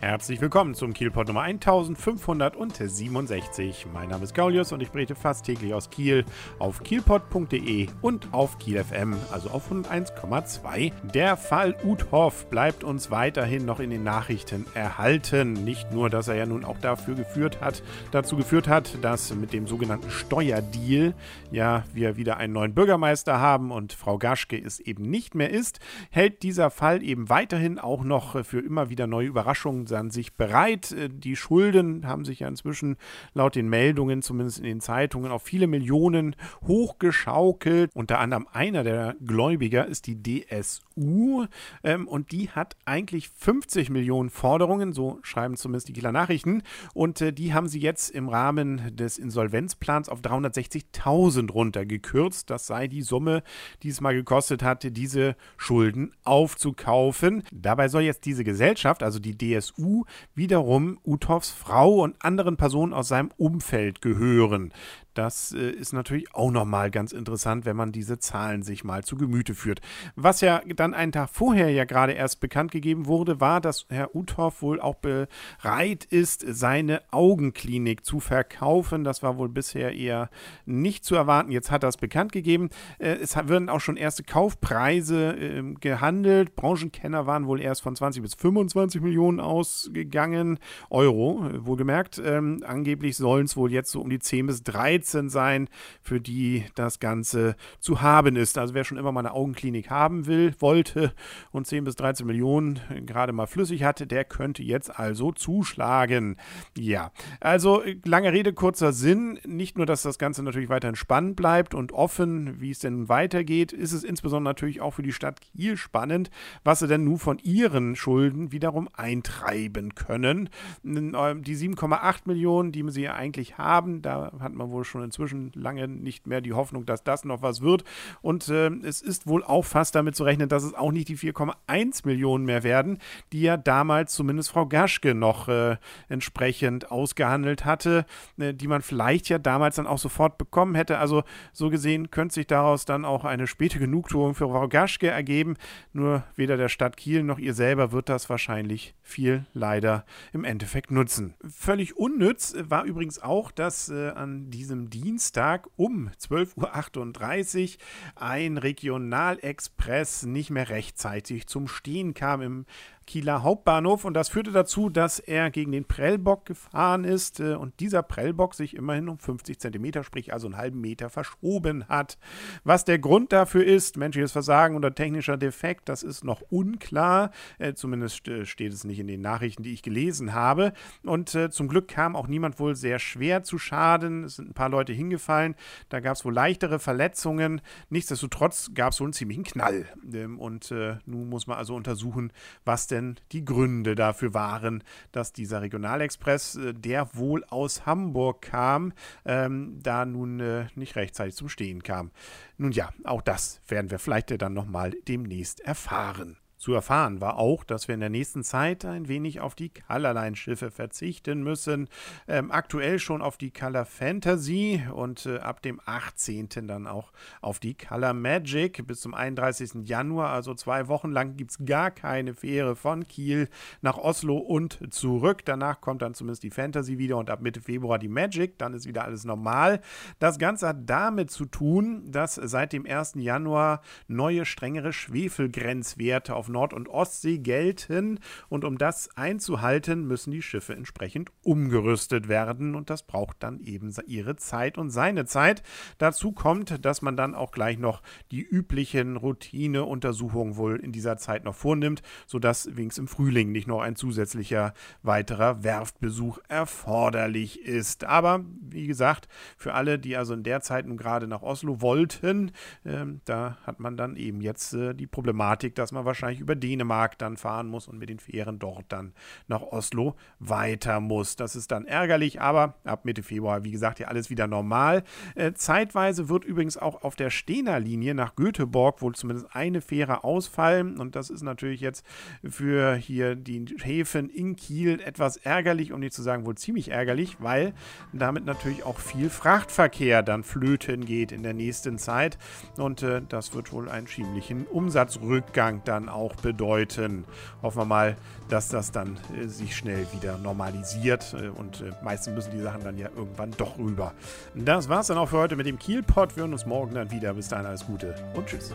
Herzlich willkommen zum Kielpot Nummer 1567. Mein Name ist Gaulius und ich berichte fast täglich aus Kiel auf kielpot.de und auf Kiel FM, also auf 101,2. Der Fall Uthoff bleibt uns weiterhin noch in den Nachrichten erhalten. Nicht nur, dass er ja nun auch dafür geführt hat, dazu geführt hat, dass mit dem sogenannten Steuerdeal ja wir wieder einen neuen Bürgermeister haben und Frau Gaschke es eben nicht mehr ist, hält dieser Fall eben weiterhin auch noch für immer wieder neue Überraschungen an sich bereit. Äh, die Schulden haben sich ja inzwischen laut den Meldungen, zumindest in den Zeitungen, auf viele Millionen hochgeschaukelt. Unter anderem einer der Gläubiger ist die DSU ähm, und die hat eigentlich 50 Millionen Forderungen, so schreiben zumindest die Kieler Nachrichten. Und äh, die haben sie jetzt im Rahmen des Insolvenzplans auf 360.000 runtergekürzt. Das sei die Summe, die es mal gekostet hatte, diese Schulden aufzukaufen. Dabei soll jetzt diese Gesellschaft, also die DSU, dazu wiederum Uthoffs Frau und anderen Personen aus seinem Umfeld gehören. Das äh, ist natürlich auch nochmal ganz interessant, wenn man diese Zahlen sich mal zu Gemüte führt. Was ja dann einen Tag vorher ja gerade erst bekannt gegeben wurde, war, dass Herr Uthoff wohl auch bereit ist, seine Augenklinik zu verkaufen. Das war wohl bisher eher nicht zu erwarten. Jetzt hat er es bekannt gegeben. Äh, es werden auch schon erste Kaufpreise äh, gehandelt. Branchenkenner waren wohl erst von 20 bis 25 Millionen ausgegangen. Euro, äh, wohlgemerkt. Ähm, angeblich sollen es wohl jetzt so um die 10 bis 13 13 sein, für die das Ganze zu haben ist. Also wer schon immer mal eine Augenklinik haben will, wollte und 10 bis 13 Millionen gerade mal flüssig hatte, der könnte jetzt also zuschlagen. Ja, also lange Rede, kurzer Sinn. Nicht nur, dass das Ganze natürlich weiterhin spannend bleibt und offen, wie es denn weitergeht, ist es insbesondere natürlich auch für die Stadt Kiel spannend, was sie denn nun von ihren Schulden wiederum eintreiben können. Die 7,8 Millionen, die sie ja eigentlich haben, da hat man wohl schon inzwischen lange nicht mehr die Hoffnung, dass das noch was wird. Und äh, es ist wohl auch fast damit zu rechnen, dass es auch nicht die 4,1 Millionen mehr werden, die ja damals zumindest Frau Gaschke noch äh, entsprechend ausgehandelt hatte, äh, die man vielleicht ja damals dann auch sofort bekommen hätte. Also so gesehen könnte sich daraus dann auch eine späte Genugtuung für Frau Gaschke ergeben. Nur weder der Stadt Kiel noch ihr selber wird das wahrscheinlich viel leider im Endeffekt nutzen. Völlig unnütz war übrigens auch, dass äh, an diesem Dienstag um 12.38 Uhr ein Regionalexpress nicht mehr rechtzeitig zum Stehen kam im Kieler Hauptbahnhof und das führte dazu, dass er gegen den Prellbock gefahren ist äh, und dieser Prellbock sich immerhin um 50 Zentimeter, sprich also einen halben Meter verschoben hat. Was der Grund dafür ist, menschliches Versagen oder technischer Defekt, das ist noch unklar. Äh, zumindest äh, steht es nicht in den Nachrichten, die ich gelesen habe. Und zum Glück kam auch niemand wohl sehr schwer zu Schaden. Es sind ein paar Leute hingefallen. Da gab es wohl leichtere Verletzungen. Nichtsdestotrotz gab es wohl einen ziemlichen Knall. Ähm, und nun muss man also untersuchen, was denn denn die Gründe dafür waren, dass dieser Regionalexpress, äh, der wohl aus Hamburg kam, ähm, da nun äh, nicht rechtzeitig zum Stehen kam. Nun ja, auch das werden wir vielleicht dann nochmal demnächst erfahren. Zu erfahren war auch, dass wir in der nächsten Zeit ein wenig auf die Colorline-Schiffe verzichten müssen. Ähm, aktuell schon auf die Color Fantasy und äh, ab dem 18. dann auch auf die Color Magic. Bis zum 31. Januar, also zwei Wochen lang, gibt es gar keine Fähre von Kiel nach Oslo und zurück. Danach kommt dann zumindest die Fantasy wieder und ab Mitte Februar die Magic. Dann ist wieder alles normal. Das Ganze hat damit zu tun, dass seit dem 1. Januar neue, strengere Schwefelgrenzwerte auf Nord- und Ostsee gelten. Und um das einzuhalten, müssen die Schiffe entsprechend umgerüstet werden. Und das braucht dann eben ihre Zeit und seine Zeit. Dazu kommt, dass man dann auch gleich noch die üblichen Routineuntersuchungen wohl in dieser Zeit noch vornimmt, sodass wenigstens im Frühling nicht noch ein zusätzlicher weiterer Werftbesuch erforderlich ist. Aber wie gesagt, für alle, die also in der Zeit nun gerade nach Oslo wollten, äh, da hat man dann eben jetzt äh, die Problematik, dass man wahrscheinlich wahrscheinlich über Dänemark dann fahren muss und mit den Fähren dort dann nach Oslo weiter muss. Das ist dann ärgerlich, aber ab Mitte Februar, wie gesagt, ja alles wieder normal. Äh, zeitweise wird übrigens auch auf der Stener Linie nach Göteborg wohl zumindest eine Fähre ausfallen und das ist natürlich jetzt für hier die Häfen in Kiel etwas ärgerlich, um nicht zu sagen wohl ziemlich ärgerlich, weil damit natürlich auch viel Frachtverkehr dann flöten geht in der nächsten Zeit und äh, das wird wohl einen schiemlichen Umsatzrückgang dann auch auch bedeuten. Hoffen wir mal, dass das dann äh, sich schnell wieder normalisiert äh, und äh, meistens müssen die Sachen dann ja irgendwann doch rüber. Das war's dann auch für heute mit dem Kielpot. Wir hören uns morgen dann wieder. Bis dahin alles Gute und tschüss.